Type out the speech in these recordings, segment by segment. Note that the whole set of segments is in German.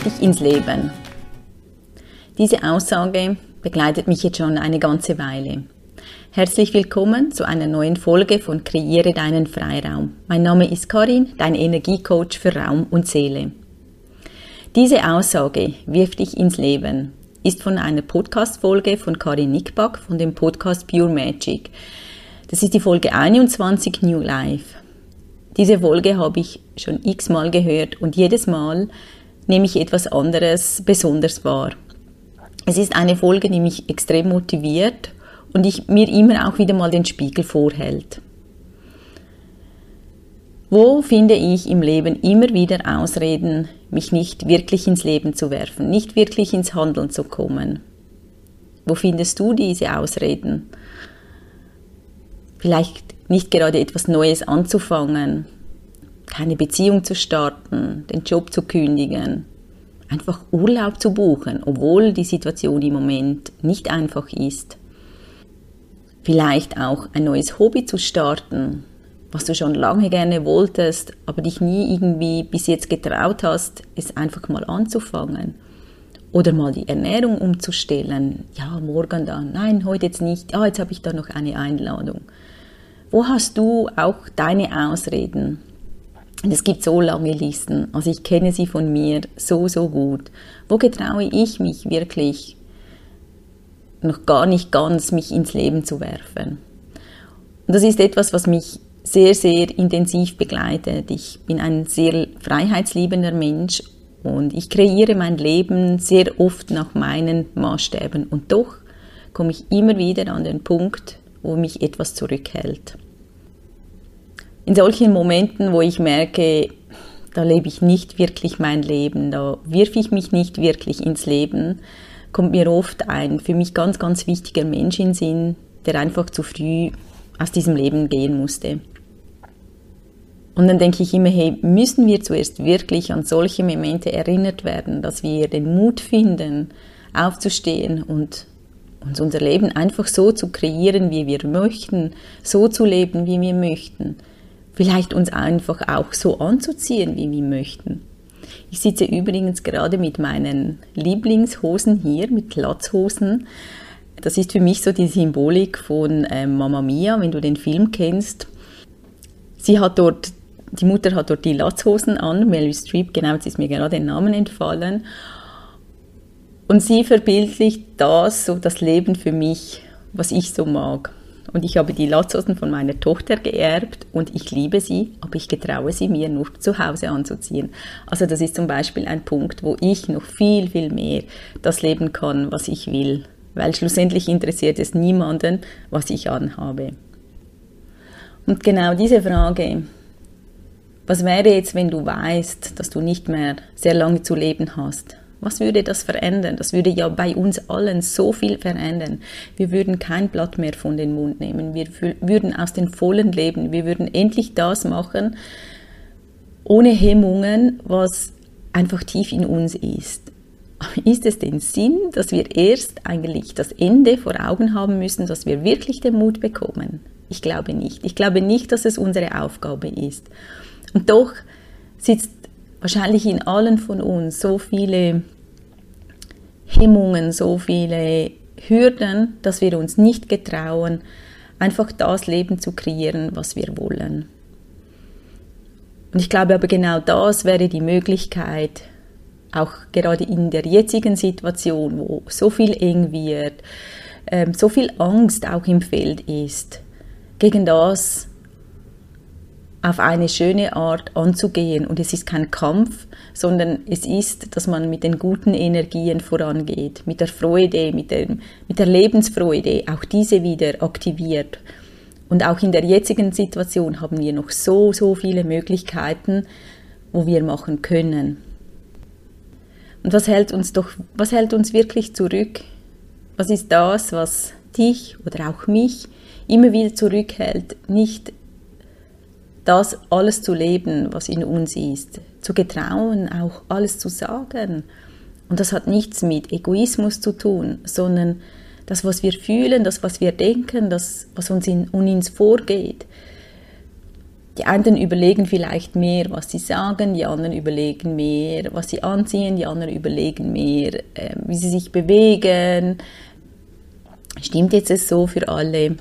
wirf dich ins Leben. Diese Aussage begleitet mich jetzt schon eine ganze Weile. Herzlich willkommen zu einer neuen Folge von Kreiere deinen Freiraum. Mein Name ist Karin, dein Energiecoach für Raum und Seele. Diese Aussage, wirf dich ins Leben, ist von einer Podcast-Folge von Karin Nickback von dem Podcast Pure Magic. Das ist die Folge 21 New Life. Diese Folge habe ich schon x-mal gehört und jedes Mal nehme ich etwas anderes besonders wahr. Es ist eine Folge, die mich extrem motiviert und ich, mir immer auch wieder mal den Spiegel vorhält. Wo finde ich im Leben immer wieder Ausreden, mich nicht wirklich ins Leben zu werfen, nicht wirklich ins Handeln zu kommen? Wo findest du diese Ausreden? Vielleicht nicht gerade etwas Neues anzufangen, keine Beziehung zu starten, den Job zu kündigen, einfach Urlaub zu buchen, obwohl die Situation im Moment nicht einfach ist. Vielleicht auch ein neues Hobby zu starten, was du schon lange gerne wolltest, aber dich nie irgendwie bis jetzt getraut hast, es einfach mal anzufangen. Oder mal die Ernährung umzustellen. Ja, morgen dann. Nein, heute jetzt nicht. Ah, jetzt habe ich da noch eine Einladung. Wo hast du auch deine Ausreden? Und es gibt so lange Listen. Also ich kenne sie von mir so, so gut. Wo getraue ich mich wirklich noch gar nicht ganz, mich ins Leben zu werfen? Und das ist etwas, was mich sehr, sehr intensiv begleitet. Ich bin ein sehr freiheitsliebender Mensch und ich kreiere mein Leben sehr oft nach meinen Maßstäben. Und doch komme ich immer wieder an den Punkt, wo mich etwas zurückhält. In solchen Momenten, wo ich merke, da lebe ich nicht wirklich mein Leben, da wirf ich mich nicht wirklich ins Leben, kommt mir oft ein für mich ganz, ganz wichtiger Mensch in Sinn, der einfach zu früh aus diesem Leben gehen musste. Und dann denke ich immer, hey, müssen wir zuerst wirklich an solche Momente erinnert werden, dass wir den Mut finden, aufzustehen und uns unser Leben einfach so zu kreieren, wie wir möchten, so zu leben, wie wir möchten. Vielleicht uns einfach auch so anzuziehen, wie wir möchten. Ich sitze übrigens gerade mit meinen Lieblingshosen hier, mit Latzhosen. Das ist für mich so die Symbolik von äh, Mama Mia, wenn du den Film kennst. Sie hat dort, die Mutter hat dort die Latzhosen an, Meryl Streep, genau, jetzt ist mir gerade der Name entfallen. Und sie verbildlicht das, so das Leben für mich, was ich so mag. Und ich habe die Latzhosen von meiner Tochter geerbt und ich liebe sie, aber ich getraue sie mir nur zu Hause anzuziehen. Also das ist zum Beispiel ein Punkt, wo ich noch viel, viel mehr das leben kann, was ich will. Weil schlussendlich interessiert es niemanden, was ich anhabe. Und genau diese Frage, was wäre jetzt, wenn du weißt, dass du nicht mehr sehr lange zu leben hast? Was würde das verändern? Das würde ja bei uns allen so viel verändern. Wir würden kein Blatt mehr von den Mund nehmen. Wir würden aus den Vollen leben. Wir würden endlich das machen, ohne Hemmungen, was einfach tief in uns ist. Ist es den Sinn, dass wir erst eigentlich das Ende vor Augen haben müssen, dass wir wirklich den Mut bekommen? Ich glaube nicht. Ich glaube nicht, dass es unsere Aufgabe ist. Und doch sitzt wahrscheinlich in allen von uns so viele Hemmungen, so viele Hürden, dass wir uns nicht getrauen, einfach das Leben zu kreieren, was wir wollen. Und ich glaube aber genau das wäre die Möglichkeit, auch gerade in der jetzigen Situation, wo so viel eng wird, ähm, so viel Angst auch im Feld ist, gegen das auf eine schöne Art anzugehen. Und es ist kein Kampf, sondern es ist, dass man mit den guten Energien vorangeht, mit der Freude, mit, dem, mit der Lebensfreude, auch diese wieder aktiviert. Und auch in der jetzigen Situation haben wir noch so, so viele Möglichkeiten, wo wir machen können. Und was hält uns doch, was hält uns wirklich zurück? Was ist das, was dich oder auch mich immer wieder zurückhält, nicht das alles zu leben, was in uns ist, zu getrauen, auch alles zu sagen. Und das hat nichts mit Egoismus zu tun, sondern das, was wir fühlen, das, was wir denken, das, was uns in, in uns vorgeht. Die einen überlegen vielleicht mehr, was sie sagen, die anderen überlegen mehr, was sie anziehen, die anderen überlegen mehr, äh, wie sie sich bewegen. Stimmt jetzt es so für alle?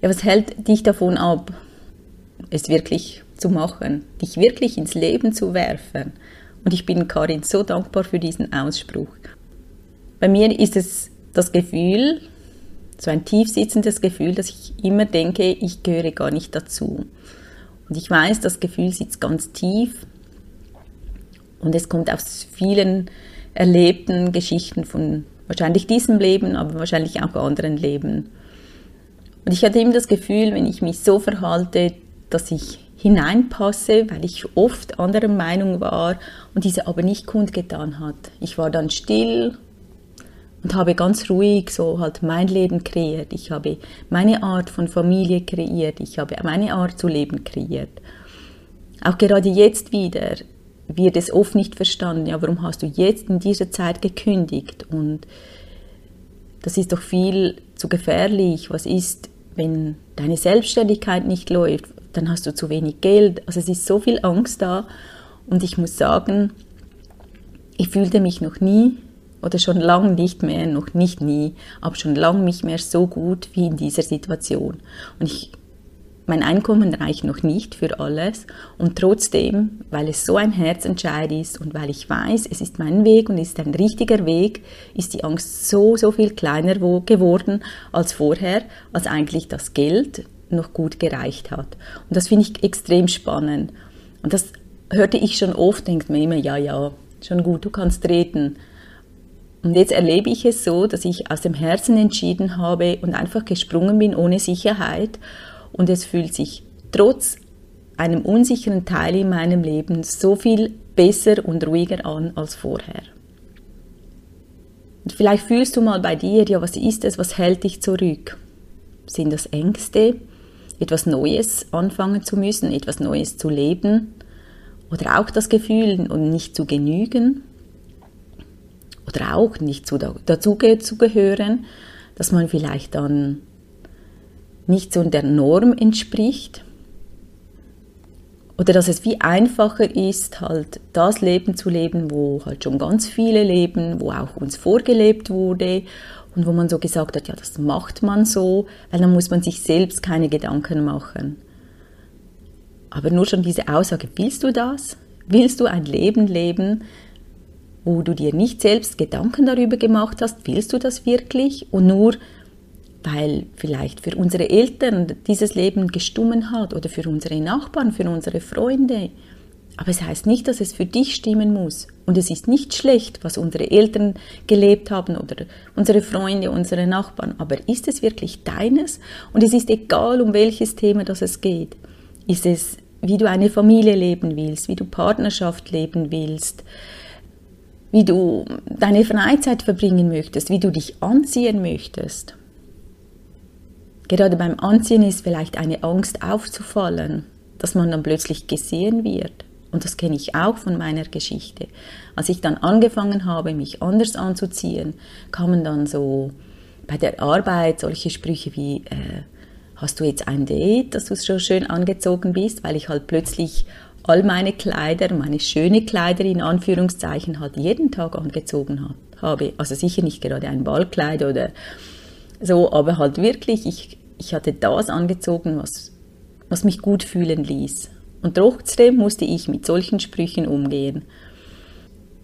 Ja, was hält dich davon ab, es wirklich zu machen, dich wirklich ins Leben zu werfen? Und ich bin Karin so dankbar für diesen Ausspruch. Bei mir ist es das Gefühl, so ein tief sitzendes Gefühl, dass ich immer denke, ich gehöre gar nicht dazu. Und ich weiß, das Gefühl sitzt ganz tief und es kommt aus vielen erlebten Geschichten von wahrscheinlich diesem Leben, aber wahrscheinlich auch anderen Leben. Und ich hatte immer das Gefühl, wenn ich mich so verhalte, dass ich hineinpasse, weil ich oft anderer Meinung war und diese aber nicht kundgetan hat. Ich war dann still und habe ganz ruhig so halt mein Leben kreiert. Ich habe meine Art von Familie kreiert. Ich habe meine Art zu leben kreiert. Auch gerade jetzt wieder wird es oft nicht verstanden. Ja, warum hast du jetzt in dieser Zeit gekündigt? Und das ist doch viel zu gefährlich. Was ist, wenn deine Selbstständigkeit nicht läuft? Dann hast du zu wenig Geld. Also es ist so viel Angst da. Und ich muss sagen, ich fühlte mich noch nie oder schon lange nicht mehr, noch nicht nie, aber schon lange nicht mehr so gut wie in dieser Situation. Und ich, mein Einkommen reicht noch nicht für alles und trotzdem, weil es so ein Herzentscheid ist und weil ich weiß, es ist mein Weg und es ist ein richtiger Weg, ist die Angst so, so viel kleiner geworden als vorher, als eigentlich das Geld noch gut gereicht hat. Und das finde ich extrem spannend. Und das hörte ich schon oft, denkt man immer, ja, ja, schon gut, du kannst reden. Und jetzt erlebe ich es so, dass ich aus dem Herzen entschieden habe und einfach gesprungen bin ohne Sicherheit. Und es fühlt sich trotz einem unsicheren Teil in meinem Leben so viel besser und ruhiger an als vorher. Und vielleicht fühlst du mal bei dir, ja, was ist es, was hält dich zurück? Sind das Ängste, etwas Neues anfangen zu müssen, etwas Neues zu leben? Oder auch das Gefühl, nicht zu genügen? oder auch nicht zu, dazu zu gehören, dass man vielleicht dann nicht so der Norm entspricht oder dass es wie einfacher ist, halt das Leben zu leben, wo halt schon ganz viele leben, wo auch uns vorgelebt wurde und wo man so gesagt hat, ja, das macht man so, weil dann muss man sich selbst keine Gedanken machen. Aber nur schon diese Aussage, willst du das? Willst du ein Leben leben, wo du dir nicht selbst Gedanken darüber gemacht hast, willst du das wirklich? Und nur weil vielleicht für unsere Eltern dieses Leben gestummen hat oder für unsere Nachbarn, für unsere Freunde. Aber es heißt nicht, dass es für dich stimmen muss. Und es ist nicht schlecht, was unsere Eltern gelebt haben oder unsere Freunde, unsere Nachbarn. Aber ist es wirklich deines? Und es ist egal, um welches Thema das es geht. Ist es, wie du eine Familie leben willst, wie du Partnerschaft leben willst, wie du deine Freizeit verbringen möchtest, wie du dich anziehen möchtest. Gerade beim Anziehen ist vielleicht eine Angst aufzufallen, dass man dann plötzlich gesehen wird. Und das kenne ich auch von meiner Geschichte. Als ich dann angefangen habe, mich anders anzuziehen, kamen dann so bei der Arbeit solche Sprüche wie, äh, hast du jetzt ein Date, dass du so schön angezogen bist, weil ich halt plötzlich all meine Kleider, meine schöne Kleider in Anführungszeichen halt jeden Tag angezogen habe. Also sicher nicht gerade ein Ballkleid oder so, aber halt wirklich, ich, ich hatte das angezogen, was, was mich gut fühlen ließ. Und trotzdem musste ich mit solchen Sprüchen umgehen.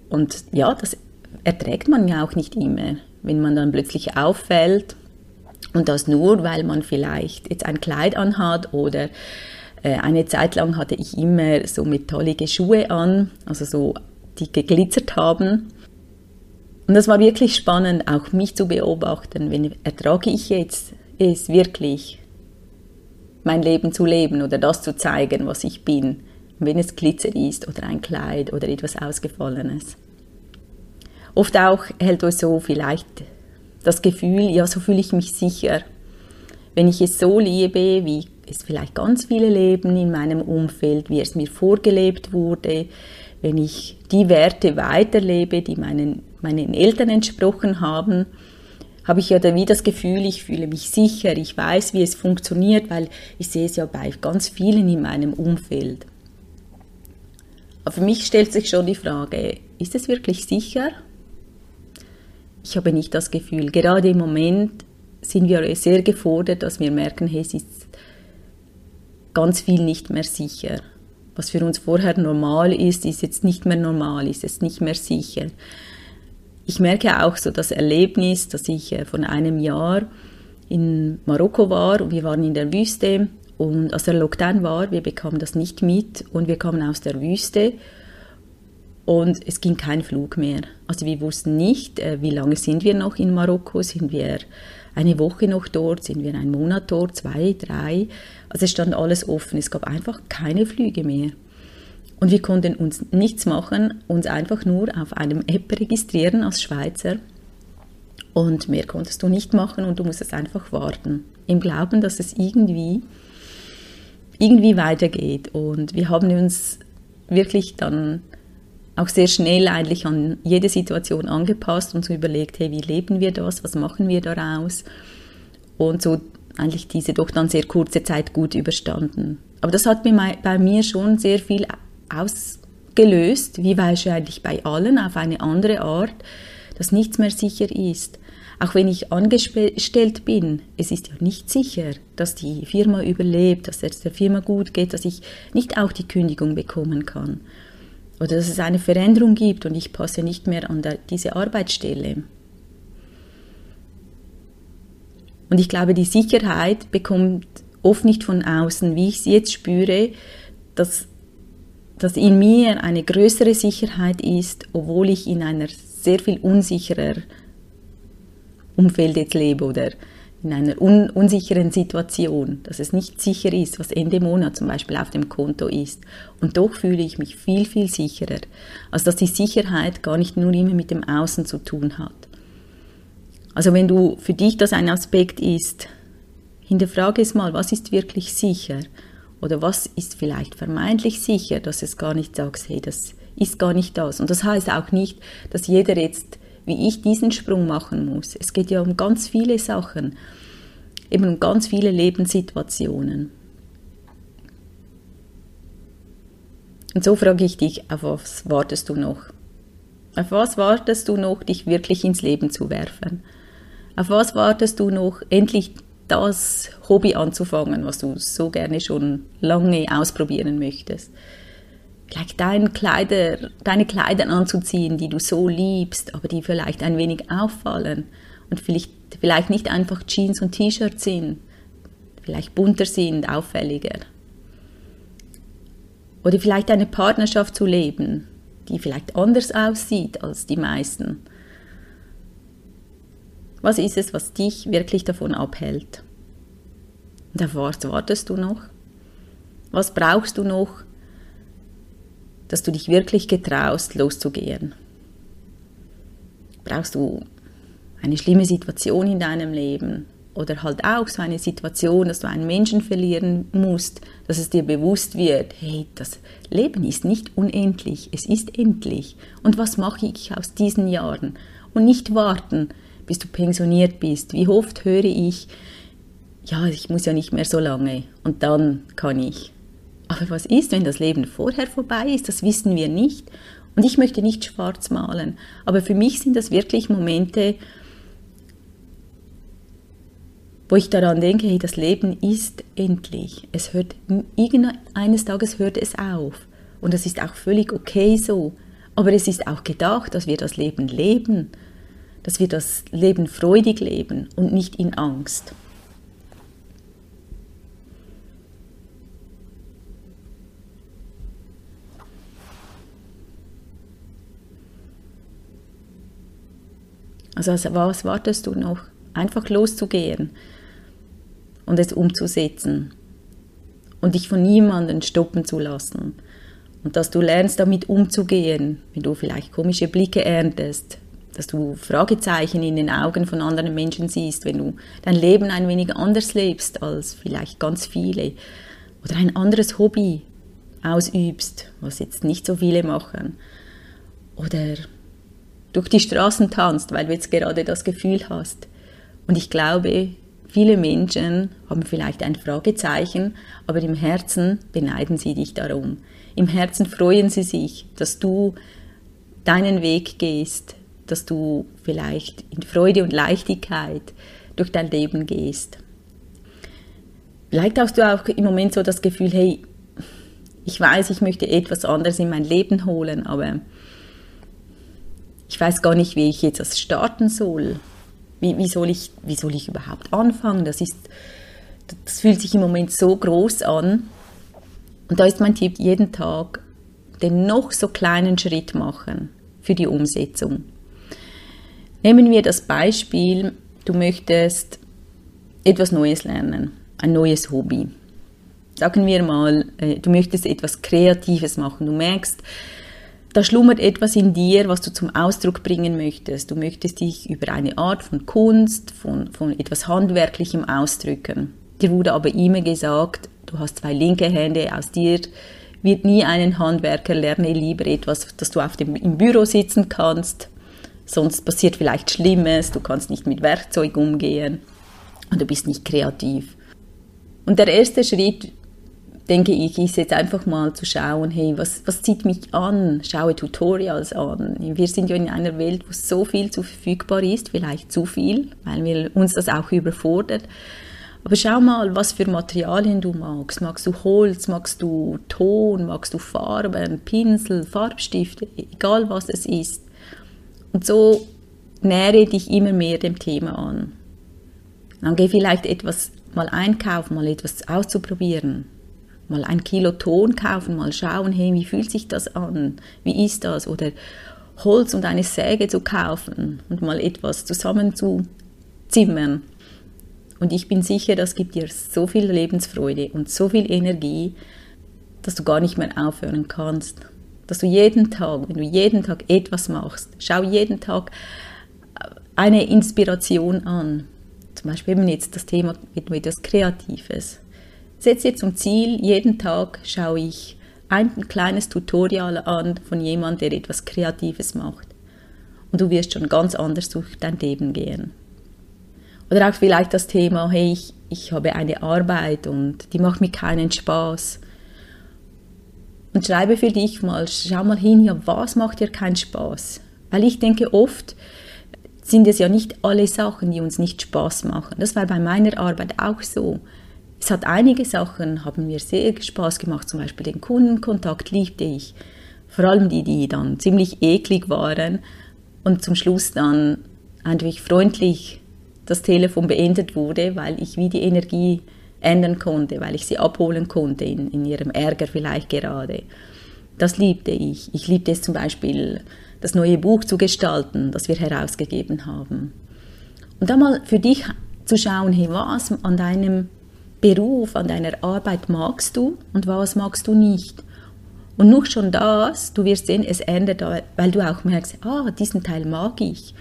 Und ja, das erträgt man ja auch nicht immer, wenn man dann plötzlich auffällt und das nur, weil man vielleicht jetzt ein Kleid anhat oder äh, eine Zeit lang hatte ich immer so metallige Schuhe an, also so, die geglitzert haben. Und das war wirklich spannend, auch mich zu beobachten, wenn ertrage ich jetzt es wirklich, mein Leben zu leben oder das zu zeigen, was ich bin, wenn es Glitzer ist oder ein Kleid oder etwas Ausgefallenes. Oft auch hält uns so vielleicht das Gefühl, ja, so fühle ich mich sicher. Wenn ich es so liebe, wie es vielleicht ganz viele leben in meinem Umfeld, wie es mir vorgelebt wurde, wenn ich die Werte weiterlebe, die meinen, meinen Eltern entsprochen haben, habe ich ja dann wie das Gefühl, ich fühle mich sicher, ich weiß, wie es funktioniert, weil ich sehe es ja bei ganz vielen in meinem Umfeld. Aber für mich stellt sich schon die Frage, ist es wirklich sicher? Ich habe nicht das Gefühl. Gerade im Moment sind wir sehr gefordert, dass wir merken, hey, es ist ganz viel nicht mehr sicher. Was für uns vorher normal ist, ist jetzt nicht mehr normal, ist jetzt nicht mehr sicher. Ich merke auch so das Erlebnis, dass ich äh, von einem Jahr in Marokko war und wir waren in der Wüste und als der Lockdown war, wir bekamen das nicht mit und wir kamen aus der Wüste und es ging kein Flug mehr. Also wir wussten nicht, äh, wie lange sind wir noch in Marokko, sind wir eine Woche noch dort, sind wir einen Monat dort, zwei, drei. Also es stand alles offen, es gab einfach keine Flüge mehr. Und wir konnten uns nichts machen, uns einfach nur auf einem App registrieren als Schweizer. Und mehr konntest du nicht machen und du musstest einfach warten. Im Glauben, dass es irgendwie, irgendwie weitergeht. Und wir haben uns wirklich dann auch sehr schnell eigentlich an jede Situation angepasst und so überlegt, hey, wie leben wir das, was machen wir daraus? Und so eigentlich diese doch dann sehr kurze Zeit gut überstanden. Aber das hat mir bei mir schon sehr viel ausgelöst, wie wahrscheinlich bei allen, auf eine andere Art, dass nichts mehr sicher ist. Auch wenn ich angestellt bin, es ist ja nicht sicher, dass die Firma überlebt, dass es der Firma gut geht, dass ich nicht auch die Kündigung bekommen kann oder dass es eine Veränderung gibt und ich passe nicht mehr an der, diese Arbeitsstelle. Und ich glaube, die Sicherheit bekommt oft nicht von außen, wie ich sie jetzt spüre, dass, dass in mir eine größere Sicherheit ist, obwohl ich in einer sehr viel unsicherer Umfeld jetzt lebe oder in einer un unsicheren Situation, dass es nicht sicher ist, was Ende Monat zum Beispiel auf dem Konto ist. Und doch fühle ich mich viel, viel sicherer. Also dass die Sicherheit gar nicht nur immer mit dem Außen zu tun hat. Also wenn du für dich das ein Aspekt ist, hinterfrage es mal, was ist wirklich sicher? Oder was ist vielleicht vermeintlich sicher, dass es gar nicht sagst, hey, das ist gar nicht das. Und das heißt auch nicht, dass jeder jetzt wie ich diesen Sprung machen muss. Es geht ja um ganz viele Sachen, eben um ganz viele Lebenssituationen. Und so frage ich dich, auf was wartest du noch? Auf was wartest du noch, dich wirklich ins Leben zu werfen? Auf was wartest du noch, endlich das Hobby anzufangen, was du so gerne schon lange ausprobieren möchtest? vielleicht dein Kleider, deine Kleider anzuziehen, die du so liebst, aber die vielleicht ein wenig auffallen und vielleicht, vielleicht nicht einfach Jeans und T-Shirts sind, vielleicht bunter sind, auffälliger. Oder vielleicht eine Partnerschaft zu leben, die vielleicht anders aussieht als die meisten. Was ist es, was dich wirklich davon abhält? Und auf was wartest du noch? Was brauchst du noch, dass du dich wirklich getraust, loszugehen. Brauchst du eine schlimme Situation in deinem Leben oder halt auch so eine Situation, dass du einen Menschen verlieren musst, dass es dir bewusst wird, hey, das Leben ist nicht unendlich, es ist endlich. Und was mache ich aus diesen Jahren? Und nicht warten, bis du pensioniert bist. Wie oft höre ich, ja, ich muss ja nicht mehr so lange und dann kann ich. Aber was ist, wenn das Leben vorher vorbei ist? Das wissen wir nicht. Und ich möchte nicht schwarz malen. Aber für mich sind das wirklich Momente, wo ich daran denke, hey, das Leben ist endlich. Es hört, eines Tages hört es auf. Und das ist auch völlig okay so. Aber es ist auch gedacht, dass wir das Leben leben. Dass wir das Leben freudig leben und nicht in Angst. Also was wartest du noch? Einfach loszugehen und es umzusetzen und dich von niemandem stoppen zu lassen. Und dass du lernst, damit umzugehen, wenn du vielleicht komische Blicke erntest, dass du Fragezeichen in den Augen von anderen Menschen siehst, wenn du dein Leben ein wenig anders lebst als vielleicht ganz viele oder ein anderes Hobby ausübst, was jetzt nicht so viele machen. Oder durch die Straßen tanzt, weil du jetzt gerade das Gefühl hast, Und ich glaube, viele Menschen haben vielleicht ein Fragezeichen, aber im Herzen beneiden sie dich darum. Im Herzen freuen sie sich, dass du deinen Weg gehst, dass du vielleicht in Freude und Leichtigkeit durch dein Leben gehst. Vielleicht hast du auch im Moment so das Gefühl, hey, ich weiß, ich möchte etwas anderes in mein Leben holen, aber ich weiß gar nicht, wie ich jetzt das starten soll. Wie, wie, soll, ich, wie soll ich überhaupt anfangen? Das, ist, das fühlt sich im Moment so groß an. Und da ist mein Tipp, jeden Tag den noch so kleinen Schritt machen für die Umsetzung. Nehmen wir das Beispiel, du möchtest etwas Neues lernen, ein neues Hobby. Sagen wir mal, äh, du möchtest etwas Kreatives machen. Du merkst, da schlummert etwas in dir, was du zum Ausdruck bringen möchtest. Du möchtest dich über eine Art von Kunst, von, von etwas Handwerklichem ausdrücken. Dir wurde aber immer gesagt, du hast zwei linke Hände, aus dir wird nie einen Handwerker, lerne lieber etwas, dass du auf dem, im Büro sitzen kannst. Sonst passiert vielleicht Schlimmes, du kannst nicht mit Werkzeug umgehen und du bist nicht kreativ. Und der erste Schritt, denke ich, ist jetzt einfach mal zu schauen, hey, was, was zieht mich an? Schaue Tutorials an. Wir sind ja in einer Welt, wo so viel zu verfügbar ist, vielleicht zu viel, weil wir uns das auch überfordert. Aber schau mal, was für Materialien du magst. Magst du Holz, magst du Ton, magst du Farben, Pinsel, Farbstifte, egal was es ist. Und so nähere dich immer mehr dem Thema an. Dann geh vielleicht etwas mal einkaufen, mal etwas auszuprobieren. Mal ein Kilo Ton kaufen, mal schauen, hey, wie fühlt sich das an? Wie ist das? Oder Holz und eine Säge zu kaufen und mal etwas zusammen. Und ich bin sicher, das gibt dir so viel Lebensfreude und so viel Energie, dass du gar nicht mehr aufhören kannst. Dass du jeden Tag, wenn du jeden Tag etwas machst, schau jeden Tag eine Inspiration an. Zum Beispiel eben jetzt das Thema mit etwas Kreatives. Setz dir zum Ziel, jeden Tag schaue ich ein kleines Tutorial an von jemandem, der etwas Kreatives macht. Und du wirst schon ganz anders durch dein Leben gehen. Oder auch vielleicht das Thema, hey, ich, ich habe eine Arbeit und die macht mir keinen Spaß. Und schreibe für dich mal, schau mal hin, ja, was macht dir keinen Spaß? Weil ich denke, oft sind es ja nicht alle Sachen, die uns nicht Spaß machen. Das war bei meiner Arbeit auch so. Es hat einige Sachen, haben mir sehr Spaß gemacht, zum Beispiel den Kundenkontakt liebte ich. Vor allem die, die dann ziemlich eklig waren und zum Schluss dann einfach freundlich das Telefon beendet wurde, weil ich wie die Energie ändern konnte, weil ich sie abholen konnte in, in ihrem Ärger vielleicht gerade. Das liebte ich. Ich liebte es zum Beispiel, das neue Buch zu gestalten, das wir herausgegeben haben. Und da mal für dich zu schauen, hey, was an deinem Beruf, an deiner Arbeit magst du und was magst du nicht. Und nur schon das, du wirst sehen, es ändert, weil du auch merkst, ah, diesen Teil mag ich.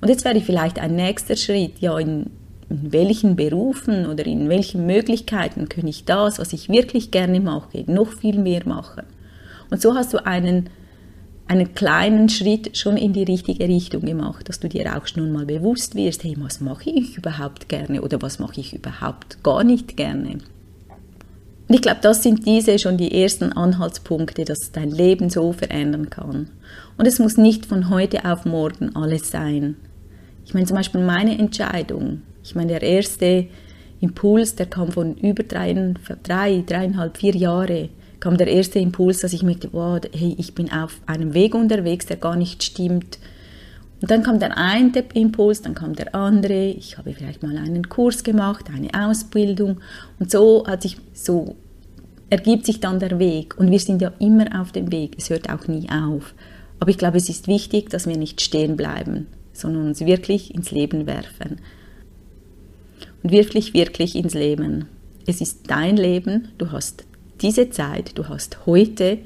Und jetzt wäre vielleicht ein nächster Schritt, ja, in, in welchen Berufen oder in welchen Möglichkeiten kann ich das, was ich wirklich gerne mache, noch viel mehr machen. Und so hast du einen, einen kleinen Schritt schon in die richtige Richtung gemacht, dass du dir auch schon mal bewusst wirst, hey, was mache ich überhaupt gerne oder was mache ich überhaupt gar nicht gerne. Und ich glaube, das sind diese schon die ersten Anhaltspunkte, dass dein Leben so verändern kann. Und es muss nicht von heute auf morgen alles sein. Ich meine zum Beispiel meine Entscheidung. Ich meine, der erste Impuls, der kam von über drei, drei dreieinhalb, vier Jahre, kam der erste Impuls, dass ich merkte, wow, hey, ich bin auf einem Weg unterwegs, der gar nicht stimmt. Und dann kam der eine Impuls, dann kam der andere. Ich habe vielleicht mal einen Kurs gemacht, eine Ausbildung. Und so hat sich so ergibt sich dann der Weg. Und wir sind ja immer auf dem Weg. Es hört auch nie auf. Aber ich glaube, es ist wichtig, dass wir nicht stehen bleiben, sondern uns wirklich ins Leben werfen. Wirklich, wirklich ins Leben. Es ist dein Leben, du hast diese Zeit, du hast heute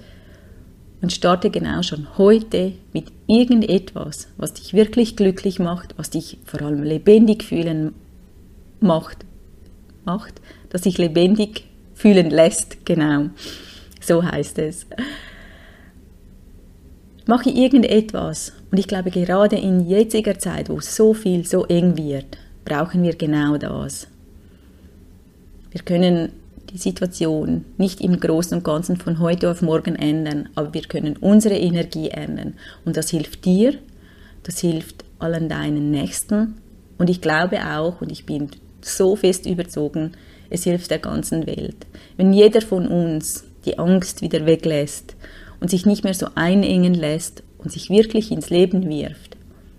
und starte genau schon heute mit irgendetwas, was dich wirklich glücklich macht, was dich vor allem lebendig fühlen macht, macht, dass dich lebendig fühlen lässt, genau. So heißt es mache irgendetwas. Und ich glaube, gerade in jetziger Zeit, wo so viel so eng wird, brauchen wir genau das. Wir können die Situation nicht im Großen und Ganzen von heute auf morgen ändern, aber wir können unsere Energie ändern. Und das hilft dir, das hilft allen deinen Nächsten. Und ich glaube auch, und ich bin so fest überzogen, es hilft der ganzen Welt. Wenn jeder von uns die Angst wieder weglässt und sich nicht mehr so einengen lässt und sich wirklich ins Leben wirft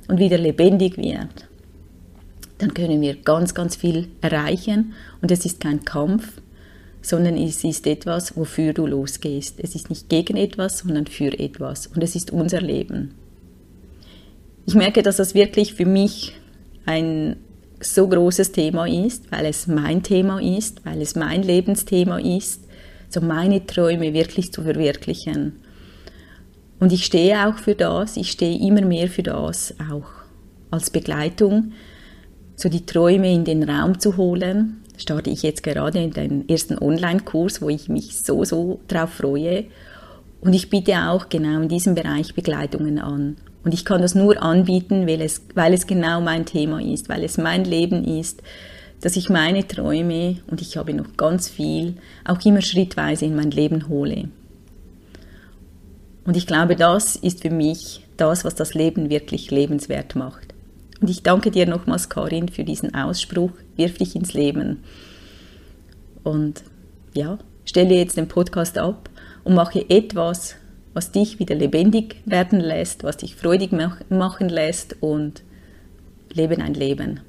und wieder lebendig wird, dann können wir ganz, ganz viel erreichen. Und es ist kein Kampf, sondern es ist etwas, wofür du losgehst. Es ist nicht gegen etwas, sondern für etwas. Und es ist unser Leben. Ich merke, dass das wirklich für mich ein so großes Thema ist, weil es mein Thema ist, weil es mein Lebensthema ist, so meine Träume wirklich zu verwirklichen. Und ich stehe auch für das, ich stehe immer mehr für das, auch als Begleitung, so die Träume in den Raum zu holen. Starte ich jetzt gerade in den ersten Online-Kurs, wo ich mich so, so drauf freue. Und ich biete auch genau in diesem Bereich Begleitungen an. Und ich kann das nur anbieten, weil es, weil es genau mein Thema ist, weil es mein Leben ist, dass ich meine Träume, und ich habe noch ganz viel, auch immer schrittweise in mein Leben hole. Und ich glaube, das ist für mich das, was das Leben wirklich lebenswert macht. Und ich danke dir nochmals, Karin, für diesen Ausspruch, wirf dich ins Leben. Und ja, stelle jetzt den Podcast ab und mache etwas, was dich wieder lebendig werden lässt, was dich freudig machen lässt und lebe ein Leben.